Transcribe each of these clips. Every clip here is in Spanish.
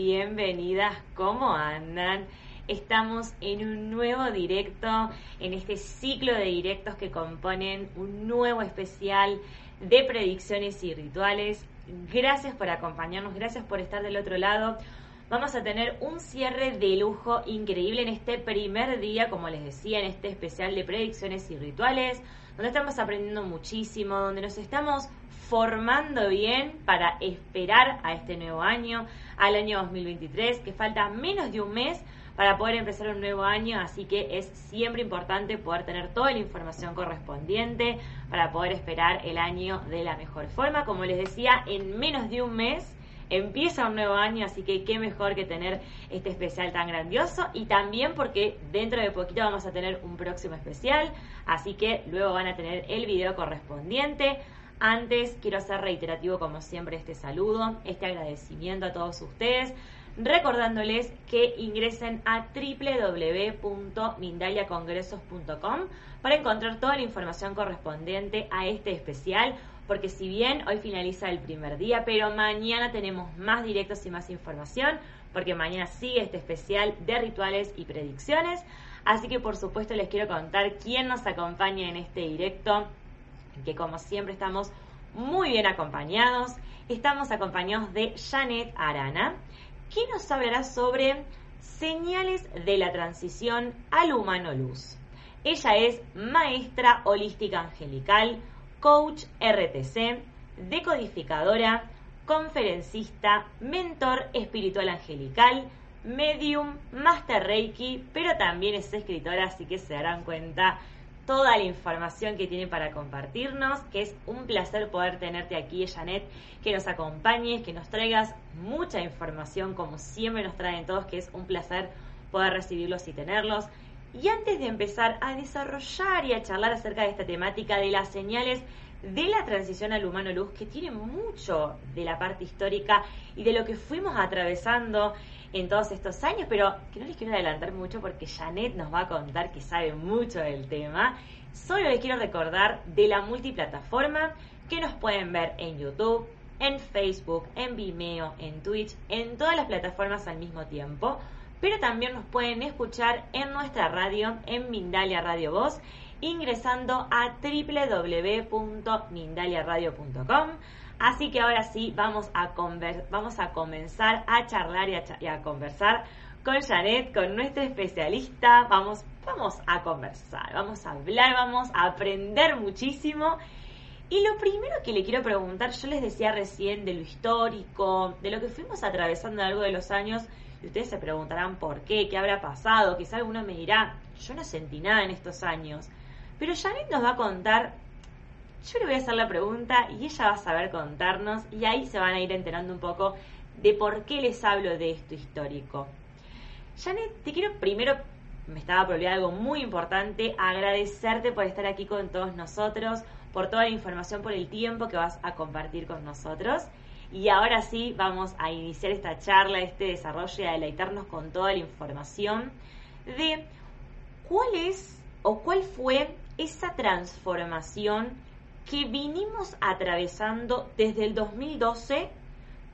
Bienvenidas, ¿cómo andan? Estamos en un nuevo directo, en este ciclo de directos que componen un nuevo especial de predicciones y rituales. Gracias por acompañarnos, gracias por estar del otro lado. Vamos a tener un cierre de lujo increíble en este primer día, como les decía, en este especial de predicciones y rituales, donde estamos aprendiendo muchísimo, donde nos estamos formando bien para esperar a este nuevo año, al año 2023, que falta menos de un mes para poder empezar un nuevo año, así que es siempre importante poder tener toda la información correspondiente para poder esperar el año de la mejor forma. Como les decía, en menos de un mes empieza un nuevo año, así que qué mejor que tener este especial tan grandioso y también porque dentro de poquito vamos a tener un próximo especial, así que luego van a tener el video correspondiente. Antes quiero hacer reiterativo como siempre este saludo, este agradecimiento a todos ustedes, recordándoles que ingresen a www.mindaliacongresos.com para encontrar toda la información correspondiente a este especial, porque si bien hoy finaliza el primer día, pero mañana tenemos más directos y más información, porque mañana sigue este especial de rituales y predicciones. Así que por supuesto les quiero contar quién nos acompaña en este directo que como siempre estamos muy bien acompañados. Estamos acompañados de Janet Arana, que nos hablará sobre señales de la transición al humano luz. Ella es maestra holística angelical, coach RTC, decodificadora, conferencista, mentor espiritual angelical, medium, master reiki, pero también es escritora, así que se darán cuenta toda la información que tiene para compartirnos, que es un placer poder tenerte aquí, Janet, que nos acompañes, que nos traigas mucha información, como siempre nos traen todos, que es un placer poder recibirlos y tenerlos. Y antes de empezar a desarrollar y a charlar acerca de esta temática de las señales de la transición al humano luz, que tiene mucho de la parte histórica y de lo que fuimos atravesando en todos estos años, pero que no les quiero adelantar mucho porque Janet nos va a contar que sabe mucho del tema. Solo les quiero recordar de la multiplataforma que nos pueden ver en YouTube, en Facebook, en Vimeo, en Twitch, en todas las plataformas al mismo tiempo, pero también nos pueden escuchar en nuestra radio, en Mindalia Radio Voz, ingresando a www.mindaliaradio.com. Así que ahora sí, vamos a, vamos a comenzar a charlar y a, conversar con Janet, con nuestra especialista. Vamos, vamos a conversar, vamos a hablar, vamos a aprender muchísimo. Y lo primero que le quiero preguntar, yo les decía recién de lo histórico, de lo que fuimos atravesando a lo largo de los años, y ustedes se preguntarán por qué, qué habrá pasado, quizá alguno me dirá, yo no sentí nada en estos años. Pero Janet nos va a contar yo le voy a hacer la pregunta y ella va a saber contarnos y ahí se van a ir enterando un poco de por qué les hablo de esto histórico. Janet, te quiero primero, me estaba por olvidar algo muy importante, agradecerte por estar aquí con todos nosotros, por toda la información, por el tiempo que vas a compartir con nosotros. Y ahora sí, vamos a iniciar esta charla, este desarrollo y a deleitarnos con toda la información de cuál es o cuál fue esa transformación que vinimos atravesando desde el 2012,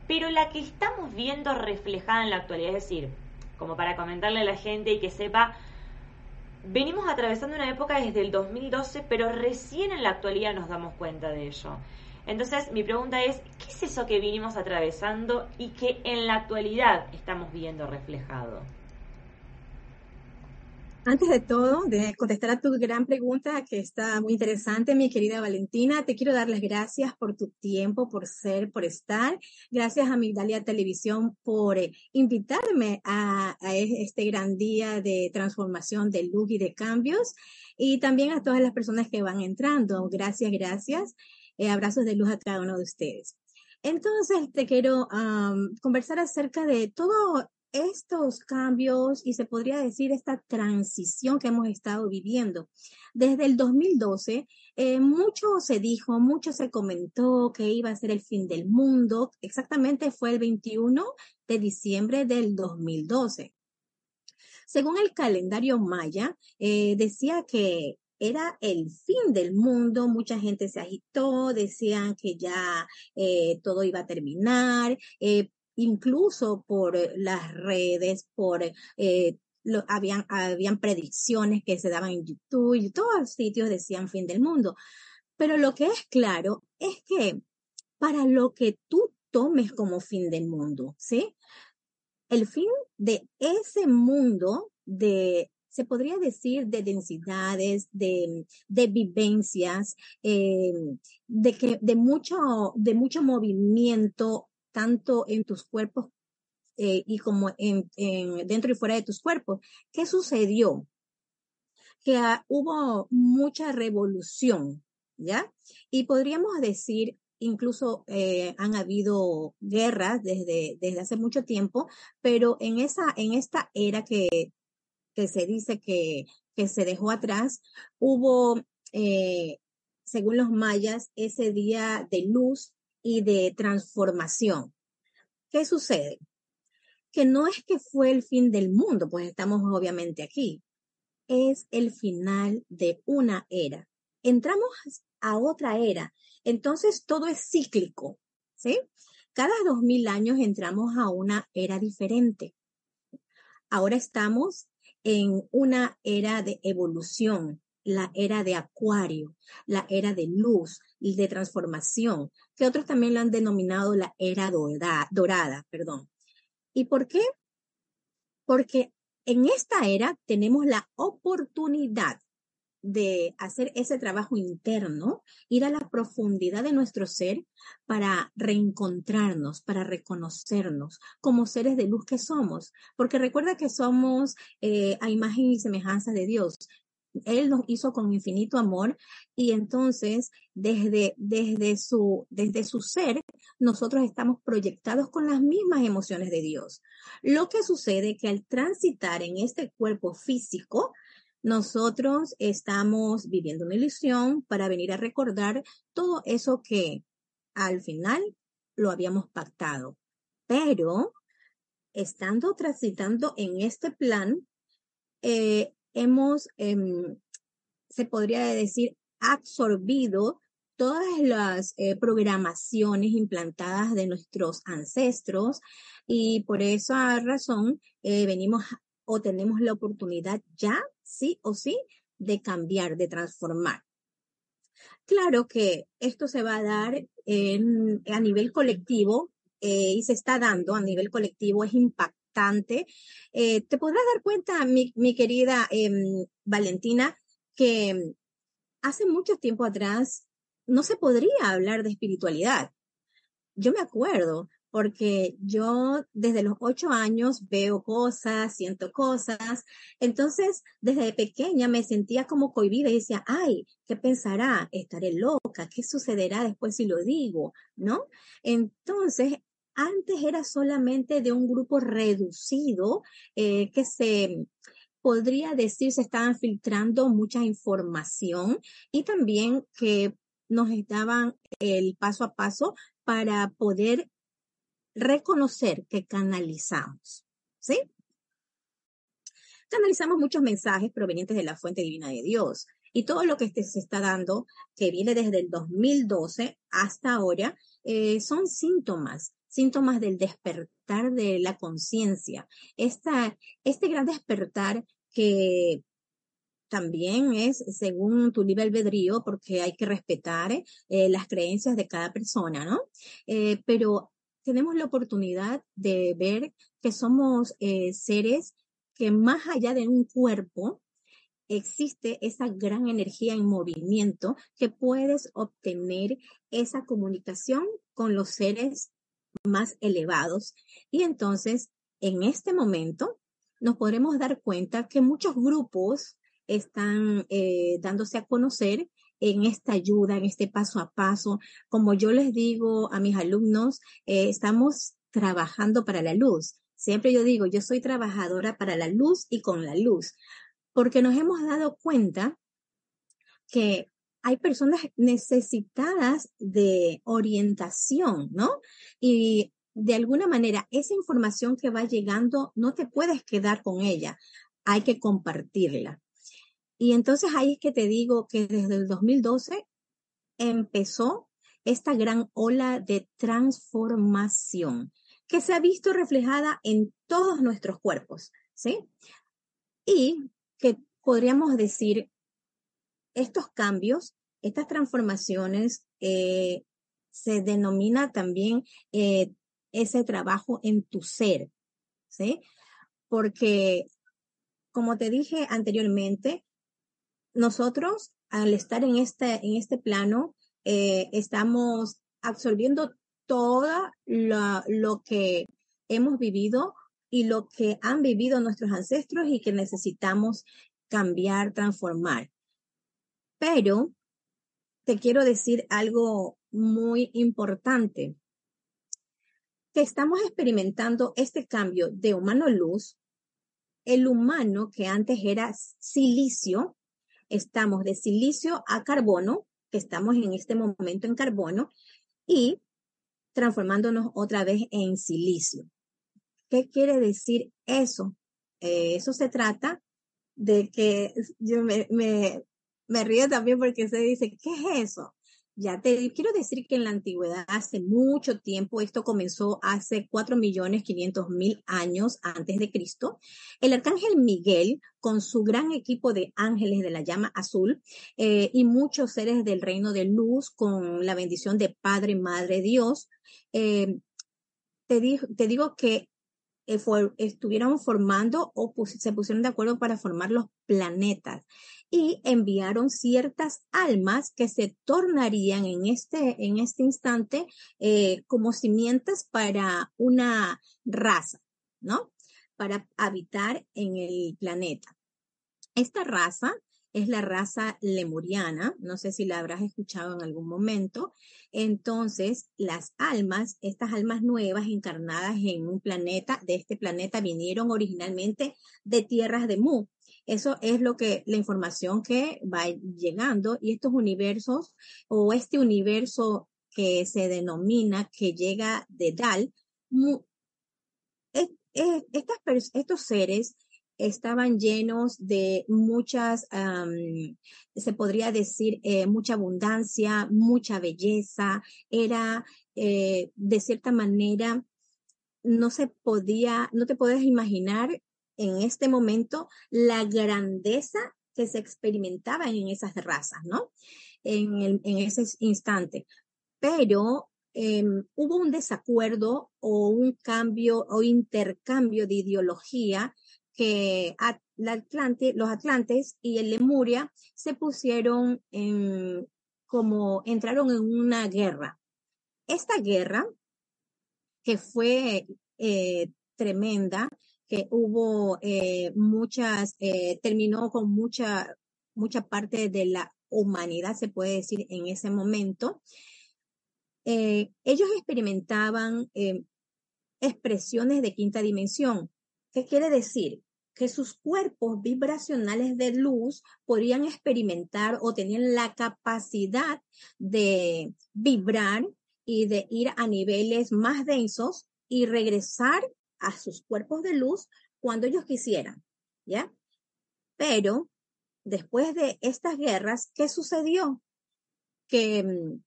pero la que estamos viendo reflejada en la actualidad. Es decir, como para comentarle a la gente y que sepa, venimos atravesando una época desde el 2012, pero recién en la actualidad nos damos cuenta de ello. Entonces, mi pregunta es, ¿qué es eso que vinimos atravesando y que en la actualidad estamos viendo reflejado? Antes de todo, de contestar a tu gran pregunta que está muy interesante, mi querida Valentina, te quiero dar las gracias por tu tiempo, por ser, por estar. Gracias a Migdalia Televisión por eh, invitarme a, este gran día de transformación de luz y de cambios. Y también a todas las personas que van entrando. Gracias, gracias. Eh, abrazos de luz a cada uno de ustedes. Entonces, te quiero conversar acerca de todo estos cambios y se podría decir esta transición que hemos estado viviendo. Desde el 2012, eh, mucho se dijo, mucho se comentó que iba a ser el fin del mundo. Exactamente fue el 21 de diciembre del 2012. Según el calendario maya, eh, decía que era el fin del mundo, mucha gente se agitó, decían que ya eh, todo iba a terminar, incluso por las redes, por eh, lo, habían, habían predicciones que se daban en YouTube y todos los sitios decían fin del mundo. Pero lo que es claro es que para lo que tú tomes como fin del mundo, ¿sí? El fin de ese mundo de se podría decir de densidades, de, de vivencias, eh, de que de mucho, de mucho movimiento, tanto en tus cuerpos eh, y como en, en, dentro y fuera de tus cuerpos. ¿Qué sucedió? Que hubo mucha revolución, ¿ya? Y podríamos decir incluso eh, han habido guerras desde, desde hace mucho tiempo, pero en esa, en esta era que, que se dice que, que se dejó atrás, hubo, eh, según los mayas, ese día de luz y de transformación. ¿Qué sucede? Que no es que fue el fin del mundo, pues estamos obviamente aquí. Es el final de una era. Entramos a otra era. Entonces todo es cíclico, ¿sí? Cada dos mil años entramos a una era diferente. Ahora estamos en una era de evolución, la era de acuario, la era de luz de transformación, que otros también la han denominado la era dorada, dorada, perdón. ¿Y por qué? Porque en esta era tenemos la oportunidad de hacer ese trabajo interno, ir a la profundidad de nuestro ser para reencontrarnos, para reconocernos como seres de luz que somos. Porque recuerda que somos eh, a imagen y semejanza de Dios. Él nos hizo con infinito amor y entonces desde, desde, su, desde su ser nosotros estamos proyectados con las mismas emociones de Dios. Lo que sucede que al transitar en este cuerpo físico, nosotros estamos viviendo una ilusión para venir a recordar todo eso que al final lo habíamos pactado. Pero estando transitando en este plan, eh, hemos, em, se podría decir, absorbido todas las eh, programaciones implantadas de nuestros ancestros y por esa razón eh, venimos o tenemos la oportunidad ya sí o sí de cambiar, de transformar. Claro que esto se va a dar a nivel colectivo eh, y se está dando a nivel colectivo, es impactante. Eh, te podrás dar cuenta, mi, querida em, Valentina, que hace mucho tiempo atrás no se podría hablar de espiritualidad. Yo me acuerdo, porque yo desde los ocho años veo cosas, siento cosas. Entonces, desde pequeña me sentía como cohibida y decía, ay, ¿qué pensará? Estaré loca, ¿qué sucederá después si lo digo? ¿No? Entonces, antes era solamente de un grupo reducido eh, que se podría decir se estaban filtrando mucha información y también que nos daban el paso a paso para poder reconocer que canalizamos, ¿sí? Canalizamos muchos mensajes provenientes de la fuente divina de Dios y todo lo que este se está dando, que viene desde el 2012 hasta ahora, eh, son síntomas, síntomas del despertar de la conciencia. Este gran despertar que también es según tu libre albedrío, porque hay que respetar eh, las creencias de cada persona, ¿no? Eh, pero tenemos la oportunidad de ver que somos eh, seres que más allá de un cuerpo, existe esa gran energía en movimiento que puedes obtener esa comunicación con los seres más elevados. Y entonces, en este momento, nos podremos dar cuenta que muchos grupos están eh, dándose a conocer en esta ayuda, en este paso a paso. Como yo les digo a mis alumnos, eh, estamos trabajando para la luz. Siempre yo digo, yo soy trabajadora para la luz y con la luz, porque nos hemos dado cuenta que hay personas necesitadas de orientación, ¿no? Y de alguna manera, esa información que va llegando, no te puedes quedar con ella, hay que compartirla. Y entonces ahí es que te digo que desde el 2012 empezó esta gran ola de transformación. que se ha visto reflejada en todos nuestros cuerpos, ¿sí? Y que podríamos decir, estos cambios, estas transformaciones, eh, se denomina también eh, ese trabajo en tu ser, ¿sí? Porque, como te dije anteriormente, nosotros al estar en este, en este plano, eh, estamos absorbiendo todo lo que hemos vivido y lo que han vivido nuestros ancestros y que necesitamos cambiar, transformar. Pero te quiero decir algo muy importante, que estamos experimentando este cambio de humano luz. El humano que antes era silicio, estamos de silicio a carbono, que estamos en este momento en carbono, y transformándonos otra vez en silicio. ¿Qué quiere decir eso? Eh, eso se trata de que yo me, me, me río también porque se dice, ¿qué es eso? Ya te quiero decir que en la antigüedad, hace mucho tiempo, esto comenzó hace cuatro millones quinientos mil años antes de Cristo. El arcángel Miguel, con su gran equipo de ángeles de la llama azul eh, y muchos seres del reino de luz, con la bendición de Padre, Madre, Dios, eh, te, te digo que eh, estuvieron formando o se pusieron de acuerdo para formar los planetas y enviaron ciertas almas que se tornarían en este, en este instante eh, como simientes para una raza, ¿no? Para habitar en el planeta. Esta raza es la raza lemuriana, no sé si la habrás escuchado en algún momento. Entonces, las almas, estas almas nuevas encarnadas en un planeta, de este planeta, vinieron originalmente de tierras de Mu. Eso es lo que, la información que va llegando y estos universos o este universo que se denomina que llega de Dal, estas, estos seres estaban llenos de muchas, se podría decir, eh, mucha abundancia, mucha belleza, era eh, de cierta manera, no se podía, no te puedes imaginar en este momento la grandeza que se experimentaba en esas razas, ¿no? En, en ese instante. Pero em, hubo un desacuerdo o un cambio o intercambio de ideología que los Atlantes y el Lemuria se pusieron en, como entraron en una guerra. Esta guerra, que fue eh, tremenda, que hubo eh, muchas, eh, terminó con mucha, mucha parte de la humanidad, se puede decir, en ese momento. ellos experimentaban expresiones de quinta dimensión. ¿Qué quiere decir? Que sus cuerpos vibracionales de luz podían experimentar o tenían la capacidad de vibrar y de ir a niveles más densos y regresar a sus cuerpos de luz cuando ellos quisieran, ¿ya? Pero después de estas guerras, ¿qué sucedió? Que mm,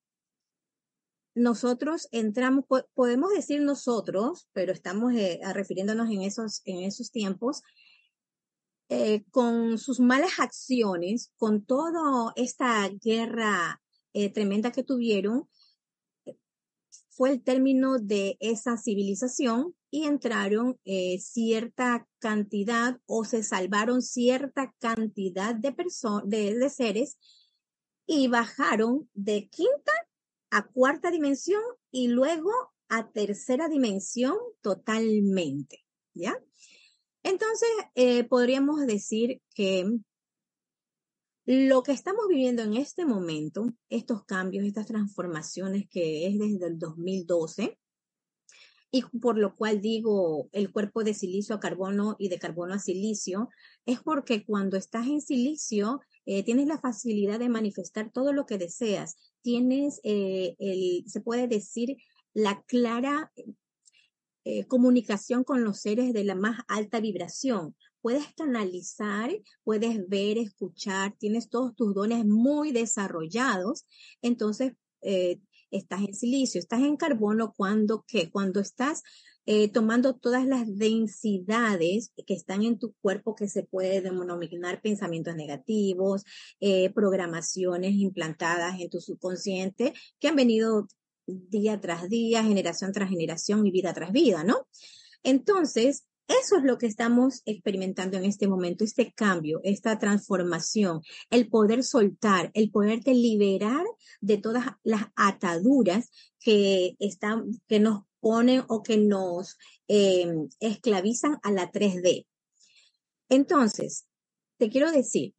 nosotros entramos, podemos decir nosotros, pero estamos eh, refiriéndonos en esos, en esos tiempos, eh, con sus malas acciones, con toda esta guerra eh, tremenda que tuvieron, fue el término de esa civilización y entraron cierta cantidad o se salvaron cierta cantidad de, de, de seres y bajaron de quinta a cuarta dimensión y luego a tercera dimensión totalmente, ¿ya? Entonces, eh, podríamos decir que lo que estamos viviendo en este momento, estos cambios, estas transformaciones que es desde el 2012, y por lo cual digo el cuerpo de silicio a carbono y de carbono a silicio, es porque cuando estás en silicio eh, tienes la facilidad de manifestar todo lo que deseas, tienes, eh, el, se puede decir, la clara eh, comunicación con los seres de la más alta vibración. Puedes canalizar, puedes ver, escuchar, tienes todos tus dones muy desarrollados. Entonces, estás en silicio, estás en carbono cuando, ¿qué? Cuando estás eh, tomando todas las densidades que están en tu cuerpo que se puede denominar pensamientos negativos, eh, programaciones implantadas en tu subconsciente que han venido día tras día, generación tras generación y vida tras vida, ¿no? Entonces, eso es lo que estamos experimentando en este momento, este cambio, esta transformación, el poder soltar, el poderte liberar de todas las ataduras que están, que nos ponen o que nos em, esclavizan a la 3D. Entonces, te quiero decir,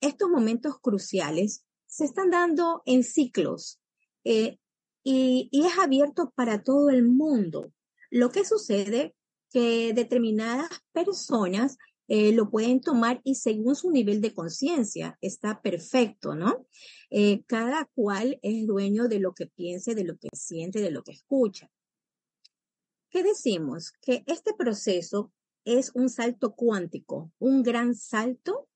estos momentos cruciales se están dando en ciclos eh, y, es abierto para todo el mundo. Lo que sucede que determinadas personas eh, lo pueden tomar y según su nivel de conciencia está perfecto, ¿no? Eh, cada cual es dueño de lo que piense, de lo que siente, de lo que escucha. ¿Qué decimos? Que este proceso es un salto cuántico, un gran salto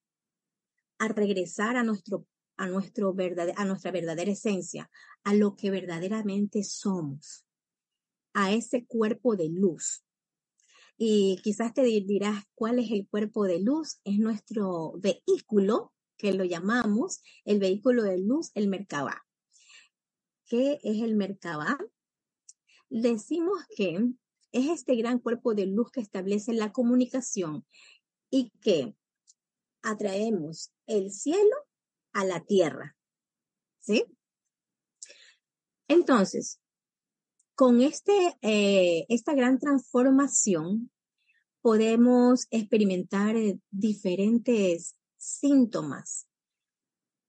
a regresar a nuestro a, nuestro a nuestra verdadera esencia, a lo que verdaderamente somos, a ese cuerpo de luz, y quizás te dirás cuál es el cuerpo de luz. Es nuestro vehículo, que lo llamamos el vehículo de luz, el Merkabah. ¿Qué es el Merkabah? Decimos que es este gran cuerpo de luz que establece la comunicación y que atraemos el cielo a la tierra. ¿Sí? Entonces, con este, eh, esta gran transformación podemos experimentar eh, diferentes síntomas.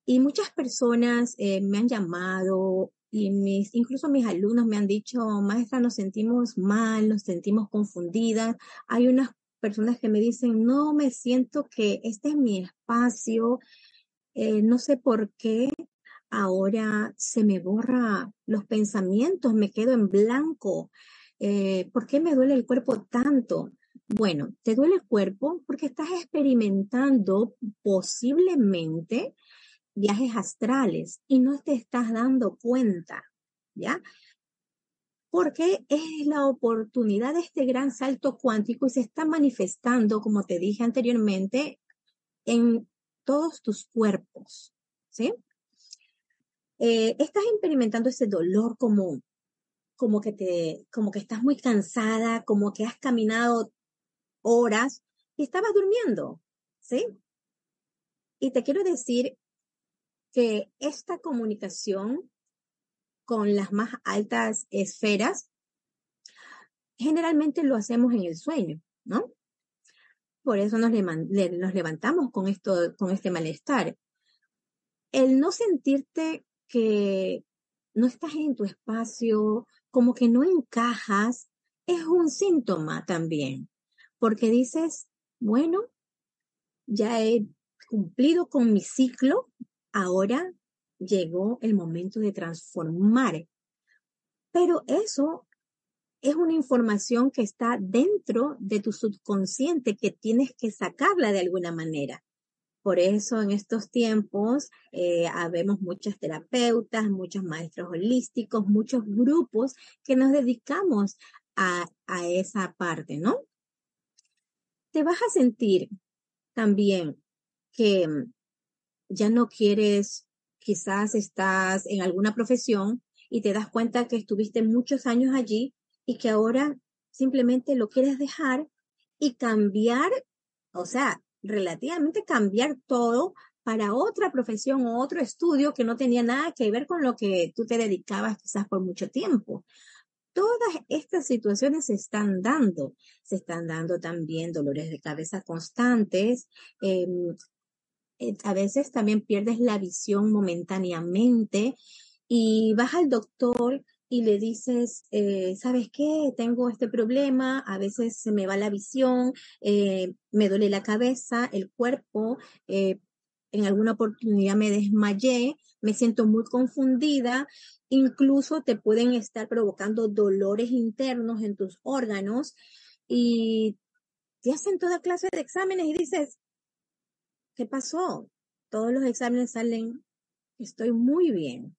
Y muchas personas eh, me han llamado y mis, incluso mis alumnos me han dicho, maestra, nos sentimos mal, nos sentimos confundidas. Hay unas personas que me dicen, no me siento que este es mi espacio, no sé por qué, ahora se me borra los pensamientos, me quedo en blanco. Eh, ¿Por qué me duele el cuerpo tanto? Bueno, te duele el cuerpo porque estás experimentando posiblemente viajes astrales y no te estás dando cuenta, ¿ya? Porque es la oportunidad de este gran salto cuántico y se está manifestando, como te dije anteriormente, en todos tus cuerpos, ¿sí? Eh, estás experimentando ese dolor como, como que te, como que estás muy cansada, como que has caminado horas y estabas durmiendo, ¿sí? Y te quiero decir que esta comunicación con las más altas esferas, generalmente lo hacemos en el sueño, ¿no? Por eso nos, levantamos con esto, con este malestar. El no sentirte que no estás en tu espacio, como que no encajas, es un síntoma también, porque dices, bueno, ya he cumplido con mi ciclo, ahora llegó el momento de transformar. Pero eso es una información que está dentro de tu subconsciente que tienes que sacarla de alguna manera. Por eso en estos tiempos eh, habemos muchas terapeutas, muchos maestros holísticos, muchos grupos que nos dedicamos a, a esa parte, ¿no? Te vas a sentir también que ya no quieres, quizás estás en alguna profesión y te das cuenta que estuviste muchos años allí y que ahora simplemente lo quieres dejar y cambiar, o sea, relativamente cambiar todo para otra profesión o otro estudio que no tenía nada que ver con lo que tú te dedicabas quizás por mucho tiempo. Todas estas situaciones se están dando. Se están dando también dolores de cabeza constantes. Em, eh, a veces también pierdes la visión momentáneamente y vas al doctor y le dices, eh, ¿sabes qué? Tengo este problema, a veces se me va la visión, eh, me duele la cabeza, el cuerpo, eh, en alguna oportunidad me desmayé, me siento muy confundida, incluso te pueden estar provocando dolores internos en tus órganos y te hacen toda clase de exámenes y dices, ¿qué pasó? Todos los exámenes salen, estoy muy bien,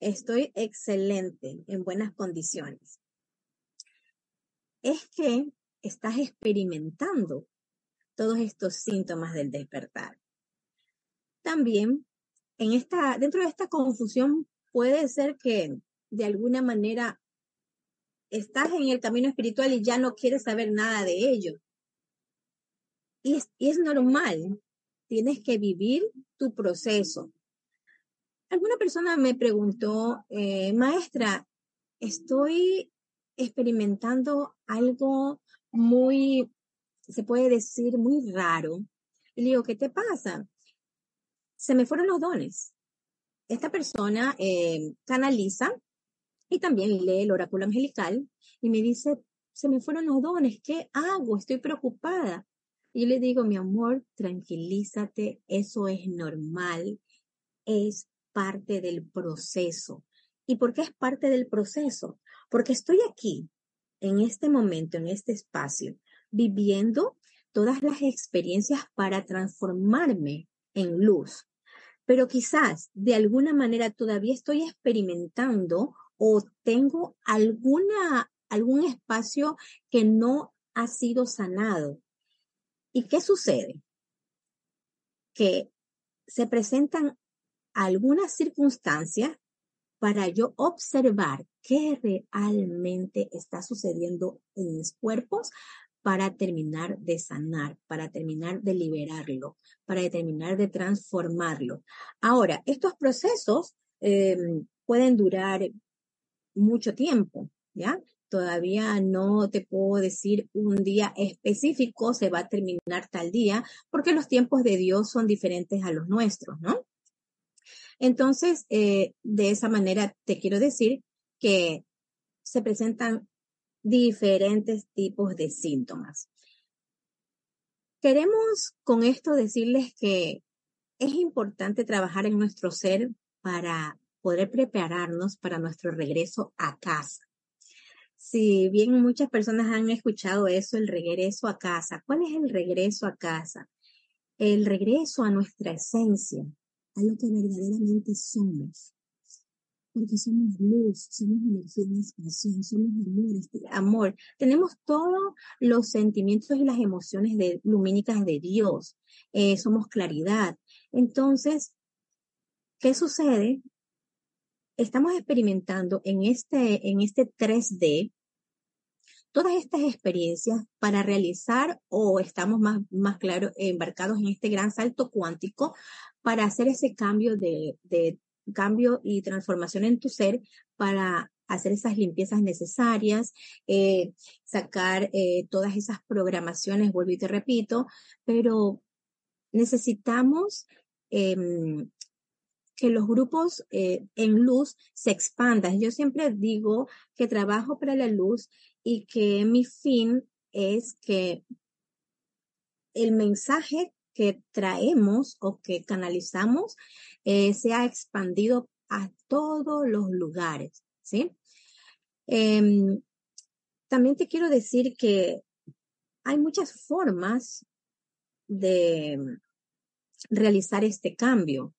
Estoy excelente, en buenas condiciones. es que estás experimentando todos estos síntomas del despertar. También en esta, dentro de esta confusión puede ser que de alguna manera estás en el camino espiritual y ya no quieres saber nada de ello. Y y es normal, tienes que vivir tu proceso. Alguna persona me preguntó, eh, maestra, estoy experimentando algo muy, se puede decir, muy raro. Y le digo, ¿qué te pasa? Se me fueron los dones. Esta persona eh, canaliza y también lee el oráculo angelical y me dice, se me fueron los dones, ¿qué hago? Estoy preocupada. Y le digo, mi amor, tranquilízate, eso es normal, es parte del proceso. ¿Y por qué es parte del proceso? Porque estoy aquí, en este momento, en este espacio, viviendo todas las experiencias para transformarme en luz. Pero quizás de alguna manera todavía estoy experimentando o tengo alguna, algún espacio que no ha sido sanado. ¿Y qué sucede? Que se presentan algunas circunstancias para yo observar qué realmente está sucediendo en mis cuerpos para terminar de sanar, para terminar de liberarlo, para terminar de transformarlo. Ahora, estos procesos eh, pueden durar mucho tiempo, ¿ya? Todavía no te puedo decir un día específico, se va a terminar tal día, porque los tiempos de Dios son diferentes a los nuestros, ¿no? Entonces, eh, de esa manera te quiero decir que se presentan diferentes tipos de síntomas. Queremos con esto decirles que es importante trabajar en nuestro ser para poder prepararnos para nuestro regreso a casa. Si bien muchas personas han escuchado eso, el regreso a casa, ¿cuál es el regreso a casa? El regreso a nuestra esencia, lo que verdaderamente somos. Porque somos luz, somos energía de expresión, somos amor, amor. Tenemos todos los sentimientos y las emociones de, lumínicas de Dios. Eh, somos claridad. Entonces, ¿qué sucede? estamos experimentando en este, en este 3D todas estas experiencias para realizar o estamos más, más claro embarcados en este gran salto cuántico para hacer ese cambio de, cambio y transformación en tu ser para hacer esas limpiezas necesarias, eh, sacar eh, todas esas programaciones, vuelvo y te repito, pero necesitamos eh, que los grupos eh, en luz se expandan. Yo siempre digo que trabajo para la luz y que mi fin es que el mensaje que traemos o que canalizamos eh, sea expandido a todos los lugares, ¿sí? Em, también te quiero decir que hay muchas formas de realizar este cambio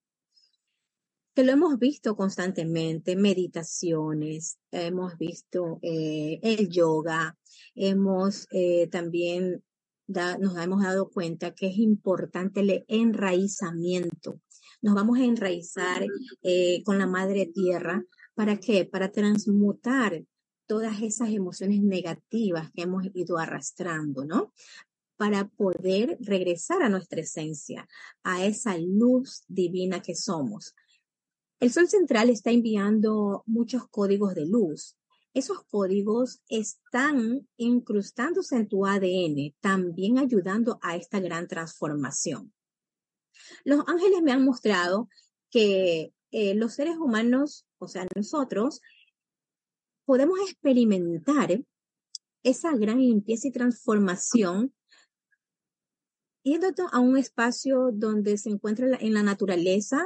que lo hemos visto constantemente, meditaciones, hemos visto eh, el yoga, hemos eh, también nos hemos dado cuenta que es importante el enraizamiento. Nos vamos a enraizar eh, con la madre tierra. ¿Para qué? Para transmutar todas esas emociones negativas que hemos ido arrastrando, ¿no? Para poder regresar a nuestra esencia, a esa luz divina que somos. El Sol Central está enviando muchos códigos de luz. Esos códigos están incrustándose en tu ADN, también ayudando a esta gran transformación. Los ángeles me han mostrado que eh, los seres humanos, o sea, nosotros, podemos experimentar esa gran limpieza y transformación yendo a un espacio donde se encuentra en la naturaleza,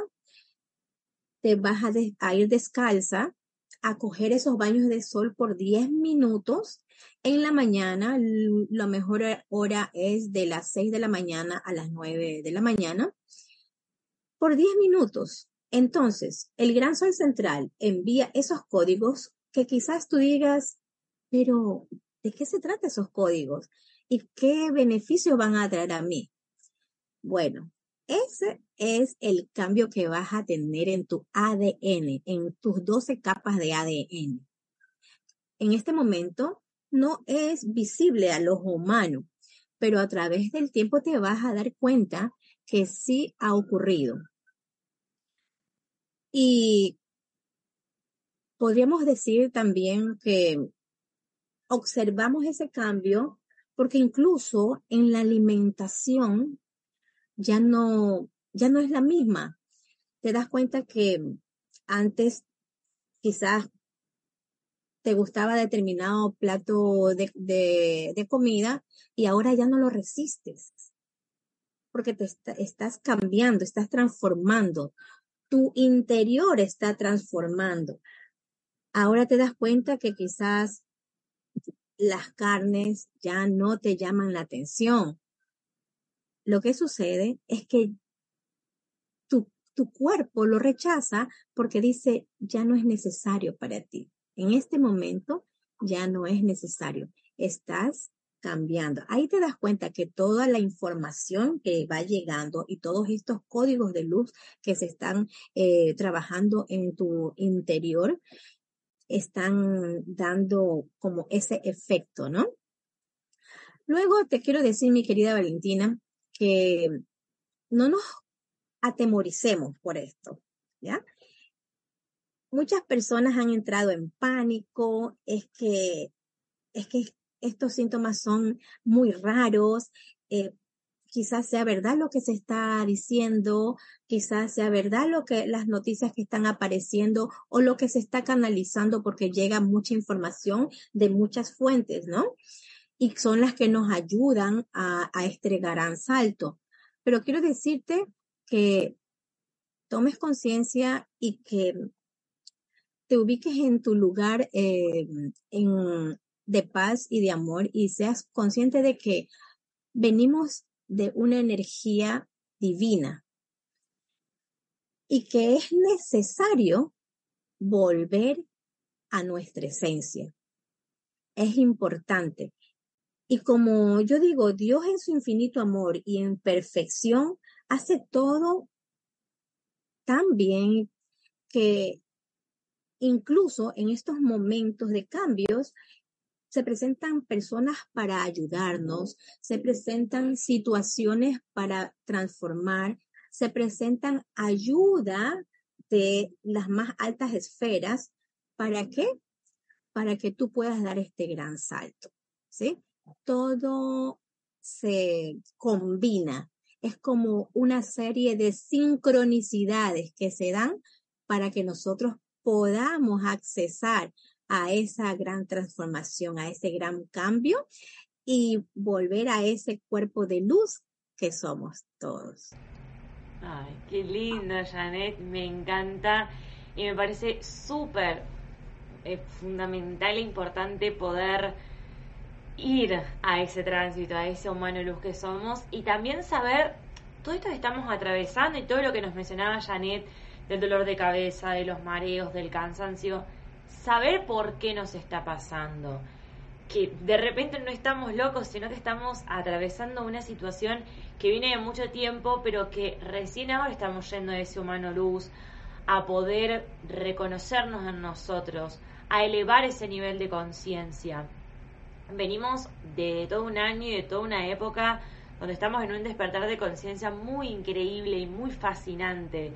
te vas a, ir descalza a coger esos baños de sol por 10 minutos. En la mañana, la mejor hora es de las 6 de la mañana a las 9 de la mañana, por 10 minutos. Entonces, el Gran Sol Central envía esos códigos que quizás tú digas, pero ¿De qué se trata esos códigos? ¿Y qué beneficios van a traer a mí? Bueno, ese es el cambio que vas a tener en tu ADN, en tus 12 capas de ADN. En este momento no es visible al ojo humano, pero a través del tiempo te vas a dar cuenta que sí ha ocurrido. Y podríamos decir también que observamos ese cambio porque incluso en la alimentación ya no, ya no es la misma. Te das cuenta que antes quizás te gustaba determinado plato de, de, comida y ahora ya no lo resistes porque te estás cambiando, estás transformando. Tu interior está transformando. Ahora te das cuenta que quizás las carnes ya no te llaman la atención. Lo que sucede es que tu, tu cuerpo lo rechaza porque dice, ya no es necesario para ti. En este momento ya no es necesario. Estás cambiando. Ahí te das cuenta que toda la información que va llegando y todos estos códigos de luz que se están eh, trabajando en tu interior están dando como ese efecto, ¿no? Luego te quiero decir, mi querida Valentina, que no nos atemoricemos por esto, ¿ya? Muchas personas han entrado en pánico, es que, es que estos síntomas son muy raros, eh, quizás sea verdad lo que se está diciendo, quizás sea verdad lo que las noticias que están apareciendo o lo que se está canalizando porque llega mucha información de muchas fuentes, ¿no? Y son las que nos ayudan a, este gran salto. Pero quiero decirte que tomes conciencia y que te ubiques en tu lugar eh, de paz y de amor y seas consciente de que venimos de una energía divina y que es necesario volver a nuestra esencia. Es importante. Y como yo digo, Dios en su infinito amor y en perfección hace todo tan bien que incluso en estos momentos de cambios, se presentan personas para ayudarnos, se presentan situaciones para transformar, se presentan ayuda de las más altas esferas. ¿Para qué? Para que tú puedas dar este gran salto. ¿Sí? Todo se combina. Es como una serie de sincronicidades que se dan para que nosotros podamos accesar a esa gran transformación, a ese gran cambio y volver a ese cuerpo de luz que somos todos. Ay, qué lindo, Janet, me encanta y me parece súper eh, fundamental e importante poder ir a ese tránsito, a ese humano luz que somos y también saber todo esto que estamos atravesando y todo lo que nos mencionaba Janet del dolor de cabeza, de los mareos, del cansancio saber por qué nos está pasando. Que de repente no estamos locos, sino que estamos atravesando una situación que viene de mucho tiempo, pero que recién ahora estamos yendo a ese humano luz, a poder reconocernos en nosotros, a elevar ese nivel de conciencia. Venimos de todo un año y de toda una época donde estamos en un despertar de conciencia muy increíble y muy fascinante.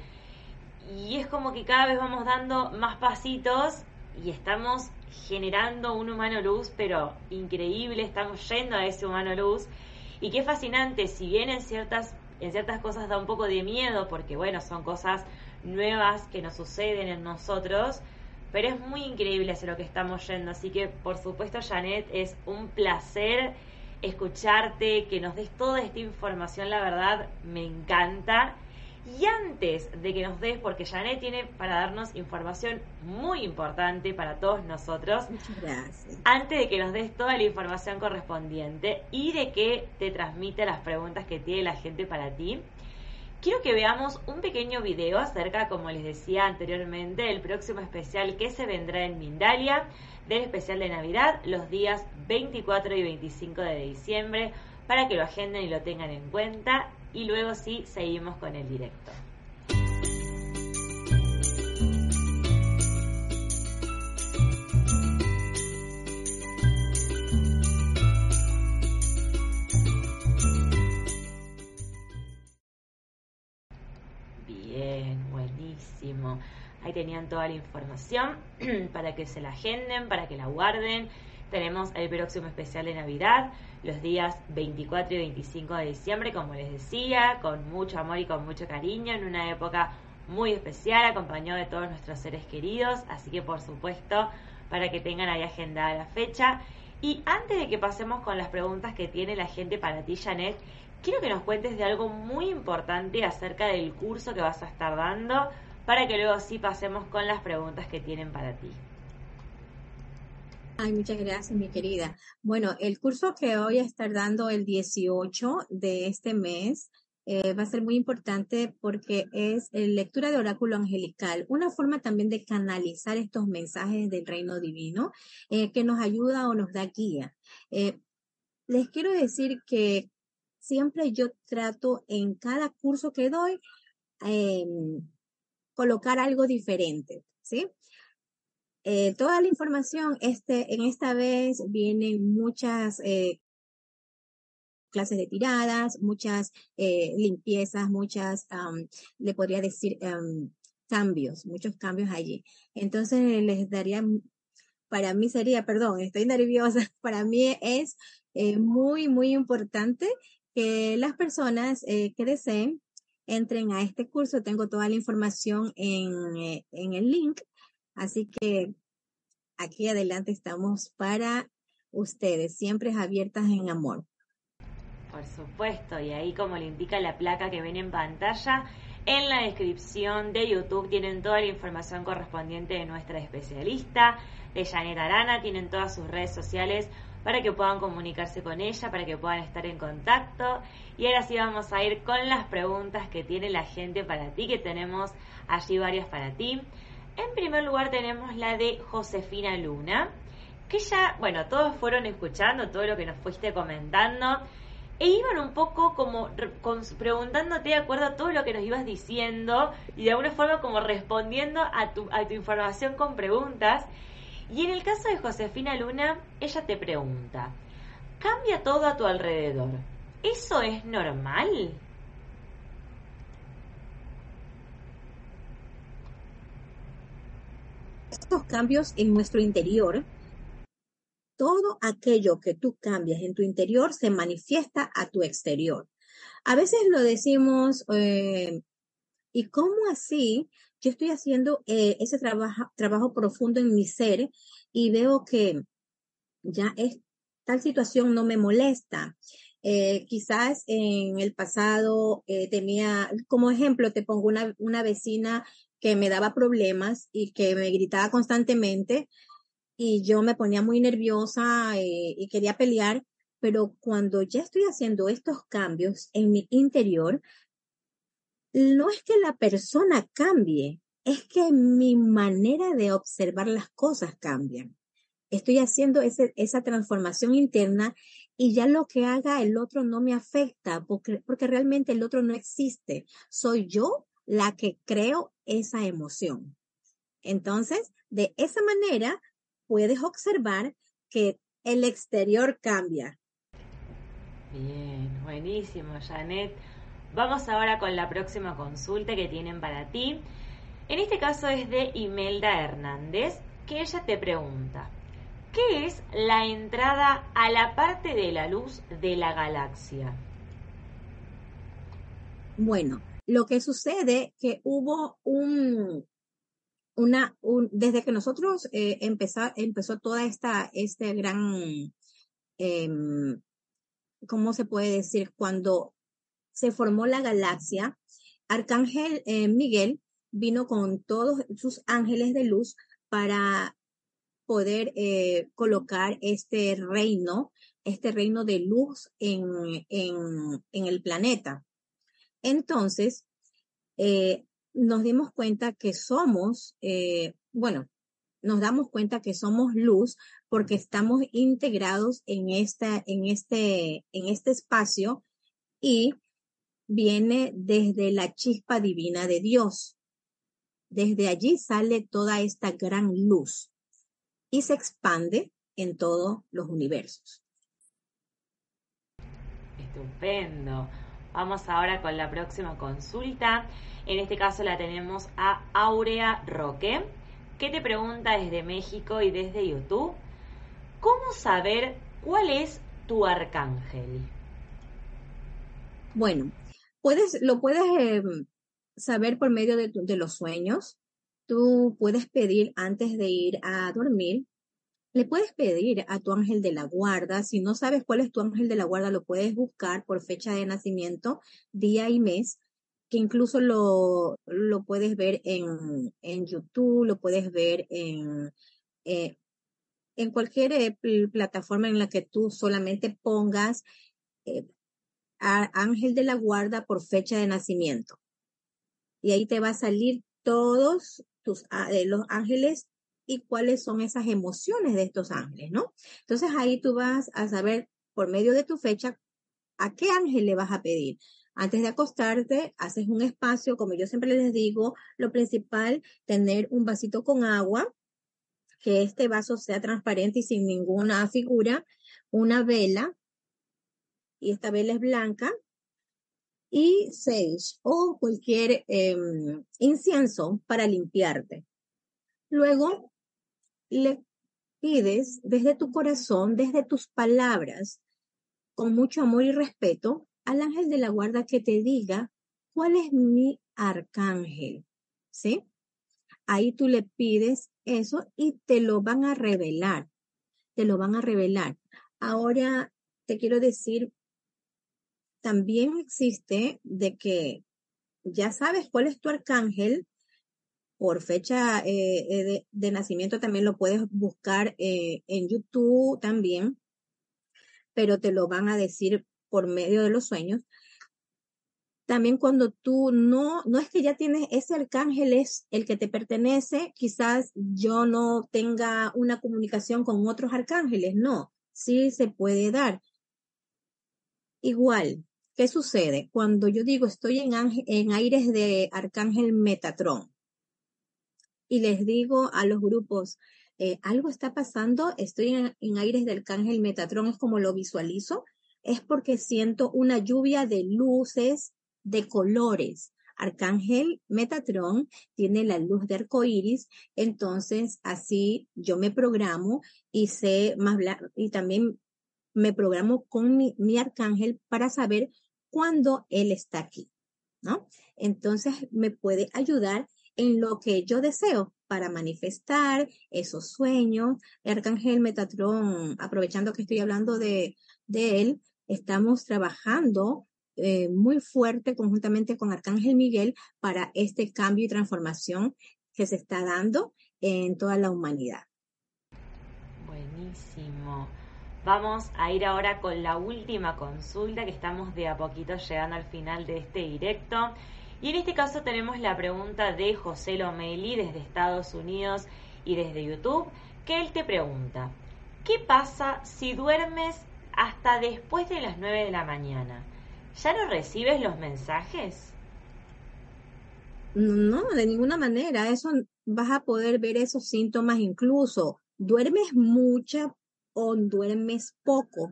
Y es como que cada vez vamos dando más pasitos y estamos generando un humano luz, pero increíble, estamos yendo a ese humano luz. Y qué fascinante, si bien en ciertas, en ciertas cosas da un poco de miedo, porque bueno, son cosas nuevas que nos suceden en nosotros, pero es muy increíble hacia lo que estamos yendo. Así que, por supuesto, Janet, es un placer escucharte, que nos des toda esta información, la verdad, me encanta. Y antes de que nos des, porque Janet tiene para darnos información muy importante para todos nosotros. Muchas gracias. Antes de que nos des toda la información correspondiente y de que te transmite las preguntas que tiene la gente para ti, quiero que veamos un pequeño video acerca, como les decía anteriormente, del próximo especial que se vendrá en Mindalia, del especial de Navidad, los días 24 y 25 de diciembre, para que lo agenden y lo tengan en cuenta. Y luego sí, seguimos con el directo. Ahí tenían toda la información para que se la agenden, para que la guarden. Tenemos el próximo especial de Navidad, los días 24 y 25 de diciembre, como les decía, con mucho amor y con mucho cariño, en una época muy especial, acompañado de todos nuestros seres queridos. Así que, por supuesto, para que tengan ahí agendada la fecha. Y antes de que pasemos con las preguntas que tiene la gente para ti, Janet, quiero que nos cuentes de algo muy importante acerca del curso que vas a estar dando para que luego sí pasemos con las preguntas que tienen para ti. Ay, muchas gracias, mi querida. Bueno, el curso que voy a estar dando el 18 de este mes eh, va a ser muy importante porque es lectura de oráculo angelical, una forma también de canalizar estos mensajes del reino divino eh, que nos ayuda o nos da guía. Eh, les quiero decir que siempre yo trato en cada curso que doy em, colocar algo diferente, ¿sí? Eh, toda la información, este, en esta vez vienen muchas eh, clases de tiradas, muchas eh, limpiezas, muchas, le podría decir, cambios, muchos cambios allí. Entonces les daría, para mí sería, perdón, estoy nerviosa, para mí es muy, muy importante que las personas que deseen entren a este curso. Tengo toda la información en, eh, en el link. Así que aquí adelante estamos para ustedes, siempre abiertas en amor. Por supuesto, y ahí como le indica la placa que ven en pantalla, en la descripción de YouTube tienen toda la información correspondiente de nuestra especialista, de Janet Arana, tienen todas sus redes sociales para que puedan comunicarse con ella, para que puedan estar en contacto. Y ahora sí vamos a ir con las preguntas que tiene la gente para ti, que tenemos allí varias para ti. En primer lugar tenemos la de Josefina Luna, que ya, bueno, todos fueron escuchando todo lo que nos fuiste comentando e iban un poco como preguntándote de acuerdo a todo lo que nos ibas diciendo y de alguna forma como respondiendo a tu, a tu información con preguntas. Y en el caso de Josefina Luna, ella te pregunta, cambia todo a tu alrededor. ¿Eso es normal? Estos cambios en nuestro interior, todo aquello que tú cambias en tu interior se manifiesta a tu exterior. A veces lo decimos, eh, ¿y cómo así? Yo estoy haciendo eh, ese trabajo, trabajo profundo en mi ser y veo que ya es, tal situación no me molesta. Eh, quizás en el pasado eh, tenía, como ejemplo, te pongo una, una vecina que me daba problemas y que me gritaba constantemente y yo me ponía muy nerviosa y quería pelear, pero cuando ya estoy haciendo estos cambios en mi interior, no es que la persona cambie, es que mi manera de observar las cosas cambia. Estoy haciendo esa transformación interna y ya lo que haga el otro no me afecta porque, porque realmente el otro no existe. Soy yo la que creo esa emoción. Entonces, de esa manera, puedes observar que el exterior cambia. Bien, buenísimo, Janet. Vamos ahora con la próxima consulta que tienen para ti. En este caso es de Imelda Hernández, que ella te pregunta, ¿qué es la entrada a la parte de la luz de la galaxia? Bueno, lo que sucede que hubo un, una, desde que nosotros eh, empezó, empezó toda esta, este gran, em, ¿cómo se puede decir? Cuando se formó la galaxia, Arcángel eh, Miguel vino con todos sus ángeles de luz para poder eh, colocar este reino, este reino de luz en, en, el planeta. Entonces, eh, nos dimos cuenta que somos, bueno, nos damos cuenta que somos luz porque estamos integrados en esta, en este, en este espacio y viene desde la chispa divina de Dios. Desde allí sale toda esta gran luz y se expande en todos los universos. Estupendo. Vamos ahora con la próxima consulta. En este caso la tenemos a Aurea Roque, que te pregunta desde México y desde YouTube, ¿cómo saber cuál es tu arcángel? Bueno, lo puedes em, saber por medio de, los sueños. Tú puedes pedir antes de ir a dormir le puedes pedir a tu ángel de la guarda, si no sabes cuál es tu ángel de la guarda, lo puedes buscar por fecha de nacimiento, día y mes, que incluso lo, lo puedes ver en, en YouTube, lo puedes ver en, eh, en cualquier eh, plataforma en la que tú solamente pongas eh, ángel de la guarda por fecha de nacimiento. Y ahí te va a salir todos tus, ah, los ángeles y cuáles son esas emociones de estos ángeles, ¿no? Entonces ahí tú vas a saber por medio de tu fecha a qué ángel le vas a pedir. Antes de acostarte, haces un espacio, como yo siempre les digo, lo principal, tener un vasito con agua, que este vaso sea transparente y sin ninguna figura, una vela, y esta vela es blanca, y sage o cualquier em, incienso para limpiarte. Luego le pides desde tu corazón, desde tus palabras, con mucho amor y respeto, al ángel de la guarda que te diga cuál es mi arcángel, ¿sí? Ahí tú le pides eso y te lo van a revelar, te lo van a revelar. Ahora te quiero decir, también existe de que ya sabes cuál es tu arcángel, por fecha eh, eh, de, nacimiento también lo puedes buscar eh, en YouTube también, pero te lo van a decir por medio de los sueños. También cuando tú no, no es que ya tienes ese arcángel es el que te pertenece, quizás yo no tenga una comunicación con otros arcángeles, no, sí se puede dar. Igual, ¿qué sucede? Cuando yo digo estoy en, en aires de arcángel Metatrón, y les digo a los grupos, eh, algo está pasando, estoy en, aires del cángel Metatrón, es como lo visualizo, es porque siento una lluvia de luces, de colores. Arcángel Metatrón tiene la luz de arcoíris, entonces así yo me programo y sé más y también me programo con mi, mi arcángel para saber cuándo él está aquí, ¿no? Entonces me puede ayudar en lo que yo deseo para manifestar esos sueños. Arcángel Metatrón, aprovechando que estoy hablando de, de él, estamos trabajando eh, muy fuerte conjuntamente con Arcángel Miguel para este cambio y transformación que se está dando en toda la humanidad. Buenísimo. Vamos a ir ahora con la última consulta que estamos de a poquito llegando al final de este directo. Y en este caso tenemos la pregunta de José Lomeli desde Estados Unidos y desde YouTube, que él te pregunta, ¿qué pasa si duermes hasta después de las 9 de la mañana? ¿Ya no recibes los mensajes? No, de ninguna manera. Eso vas a poder ver esos síntomas incluso. Duermes mucha o duermes poco.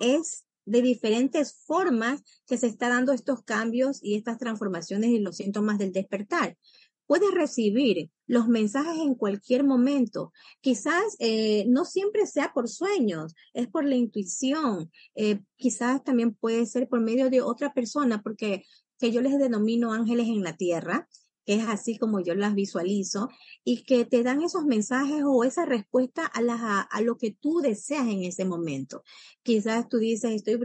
Es de diferentes formas que se está dando estos cambios y estas transformaciones y los síntomas del despertar. Puedes recibir los mensajes en cualquier momento. Quizás eh, no siempre sea por sueños, es por la intuición. Eh, quizás también puede ser por medio de otra persona, porque que yo les denomino ángeles en la tierra es así como yo las visualizo, y que te dan esos mensajes o esa respuesta a, a, lo que tú deseas en ese momento. Quizás tú dices, estoy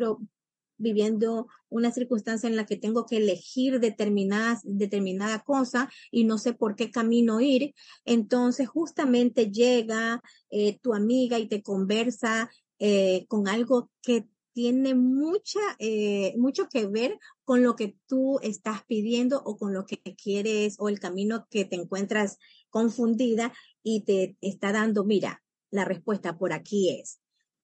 viviendo una circunstancia en la que tengo que elegir determinada, determinada cosa y no sé por qué camino ir, entonces justamente llega eh, tu amiga y te conversa eh, con algo que tiene mucha, eh, mucho que ver con lo que tú estás pidiendo o con lo que quieres o el camino que te encuentras confundida y te está dando, mira, la respuesta por aquí es.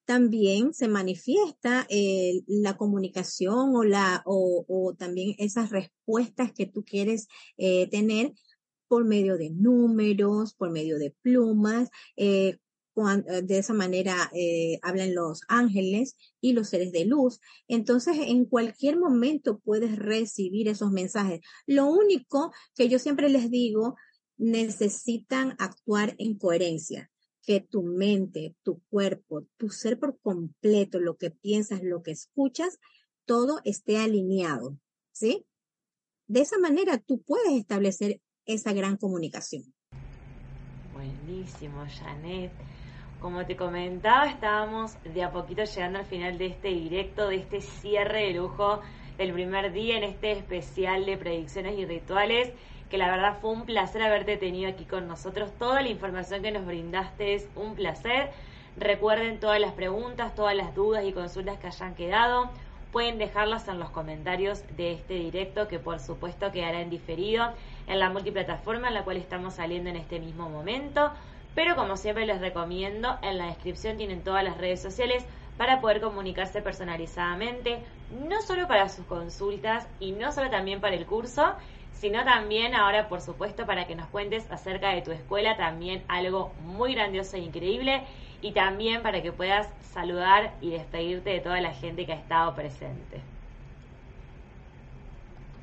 También se manifiesta eh, la comunicación o, la, o, también esas respuestas que tú quieres eh, tener por medio de números, por medio de plumas, eh, de esa manera eh, hablan los ángeles y los seres de luz. Entonces, en cualquier momento puedes recibir esos mensajes. Lo único que yo siempre les digo, necesitan actuar en coherencia. Que tu mente, tu cuerpo, tu ser por completo, lo que piensas, lo que escuchas, todo esté alineado. ¿Sí? De esa manera tú puedes establecer esa gran comunicación. Buenísimo, Janet. Como te comentaba, estábamos de a poquito llegando al final de este directo, de este cierre de lujo del primer día en este especial de predicciones y rituales, que la verdad fue un placer haberte tenido aquí con nosotros. Toda la información que nos brindaste es un placer. Recuerden todas las preguntas, todas las dudas y consultas que hayan quedado. Pueden dejarlas en los comentarios de este directo que por supuesto quedará en diferido en la multiplataforma en la cual estamos saliendo en este mismo momento pero como siempre les recomiendo, en la descripción tienen todas las redes sociales para poder comunicarse personalizadamente, no solo para sus consultas y no solo también para el curso, sino también ahora, por supuesto, para que nos cuentes acerca de tu escuela, también algo muy grandioso e increíble, y también para que puedas saludar y despedirte de toda la gente que ha estado presente.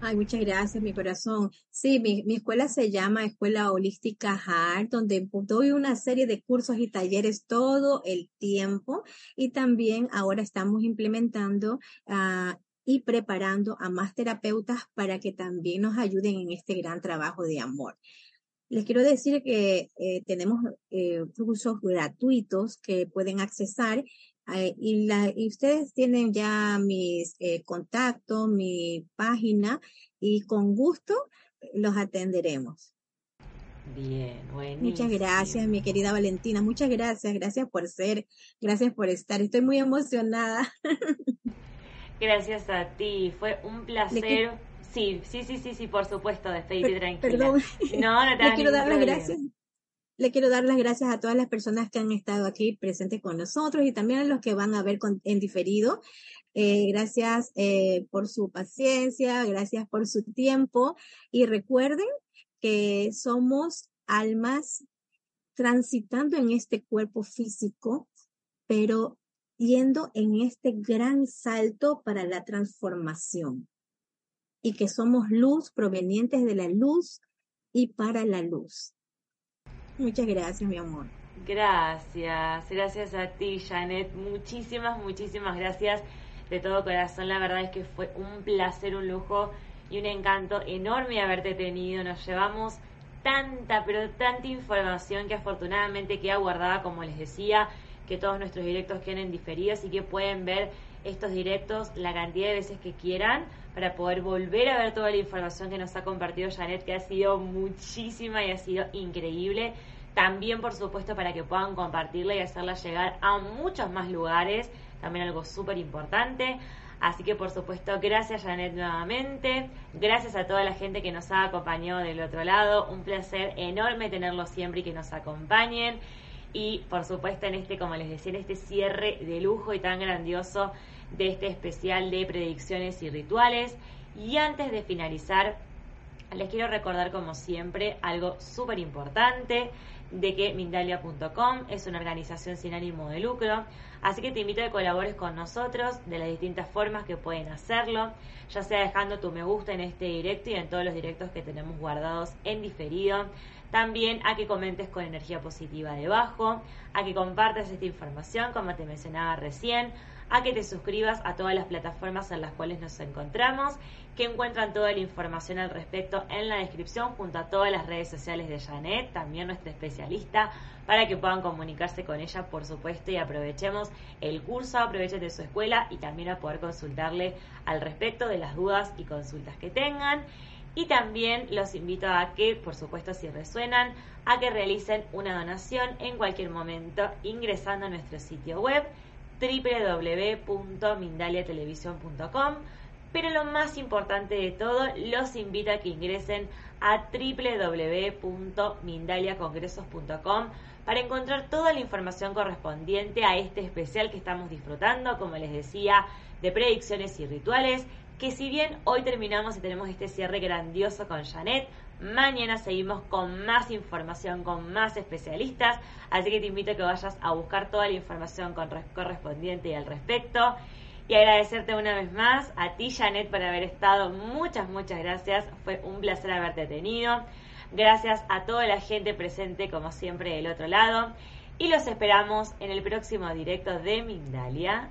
Ay, muchas gracias, mi corazón. Sí, mi, mi escuela se llama Escuela Holística Heart, donde doy una serie de cursos y talleres todo el tiempo. Y también ahora estamos implementando uh, y preparando a más terapeutas para que también nos ayuden en este gran trabajo de amor. Les quiero decir que eh, tenemos eh, cursos gratuitos que pueden accesar y, la, y ustedes tienen ya mis eh, contactos, mi página y con gusto los atenderemos. Bien, buenísimo. Muchas gracias, mi querida Valentina. Muchas gracias, gracias por ser, gracias por estar. Estoy muy emocionada. Gracias a ti, fue un placer. Sí, sí, sí, sí, sí, por supuesto, despedirte tranquila. Perdón. No, no te quiero dar las gracias. Le quiero dar las gracias a todas las personas que han estado aquí presentes con nosotros y también a los que van a ver en diferido. Eh, gracias eh, por su paciencia, gracias por su tiempo y recuerden que somos almas transitando en este cuerpo físico, pero yendo en este gran salto para la transformación y que somos luz provenientes de la luz y para la luz. Muchas gracias, mi amor. Gracias, gracias a ti, Janet. Muchísimas, muchísimas gracias de todo corazón. La verdad es que fue un placer, un lujo y un encanto enorme haberte tenido. Nos llevamos tanta, pero tanta información que afortunadamente queda guardada, como les decía, que todos nuestros directos queden diferidos y que pueden ver estos directos la cantidad de veces que quieran para poder volver a ver toda la información que nos ha compartido Janet, que ha sido muchísima y ha sido increíble. También, por supuesto, para que puedan compartirla y hacerla llegar a muchos más lugares, también algo súper importante. Así que, por supuesto, gracias Janet nuevamente. Gracias a toda la gente que nos ha acompañado del otro lado. Un placer enorme tenerlos siempre y que nos acompañen. Y, por supuesto, en este, como les decía, en este cierre de lujo y tan grandioso de este especial de predicciones y rituales. Y antes de finalizar, les quiero recordar como siempre algo súper importante de que Mindalia.com es una organización sin ánimo de lucro, así que te invito a que colabores con nosotros de las distintas formas que pueden hacerlo, ya sea dejando tu me gusta en este directo y en todos los directos que tenemos guardados en diferido, también a que comentes con energía positiva debajo, a que compartas esta información como te mencionaba recién, a que te suscribas a todas las plataformas en las cuales nos encontramos, que encuentran toda la información al respecto en la descripción junto a todas las redes sociales de Janet, también nuestra especialista, para que puedan comunicarse con ella, por supuesto, y aprovechemos el curso, aprovechen de su escuela y también a poder consultarle al respecto de las dudas y consultas que tengan. Y también los invito a que, por supuesto, si resuenan, a que realicen una donación en cualquier momento ingresando a nuestro sitio web www.mindaliatelevisión.com. Pero lo más importante de todo, los invito a que ingresen a www.mindaliacongresos.com para encontrar toda la información correspondiente a este especial que estamos disfrutando, como les decía, de predicciones y rituales, que si bien hoy terminamos y tenemos este cierre grandioso con Janet, mañana seguimos con más información, con más especialistas, así que te invito a que vayas a buscar toda la información correspondiente y al respecto. Y agradecerte una vez más a ti, Janet, por haber estado. Muchas, muchas gracias. Fue un placer haberte tenido. Gracias a toda la gente presente, como siempre, del otro lado. Y los esperamos en el próximo directo de Mindalia.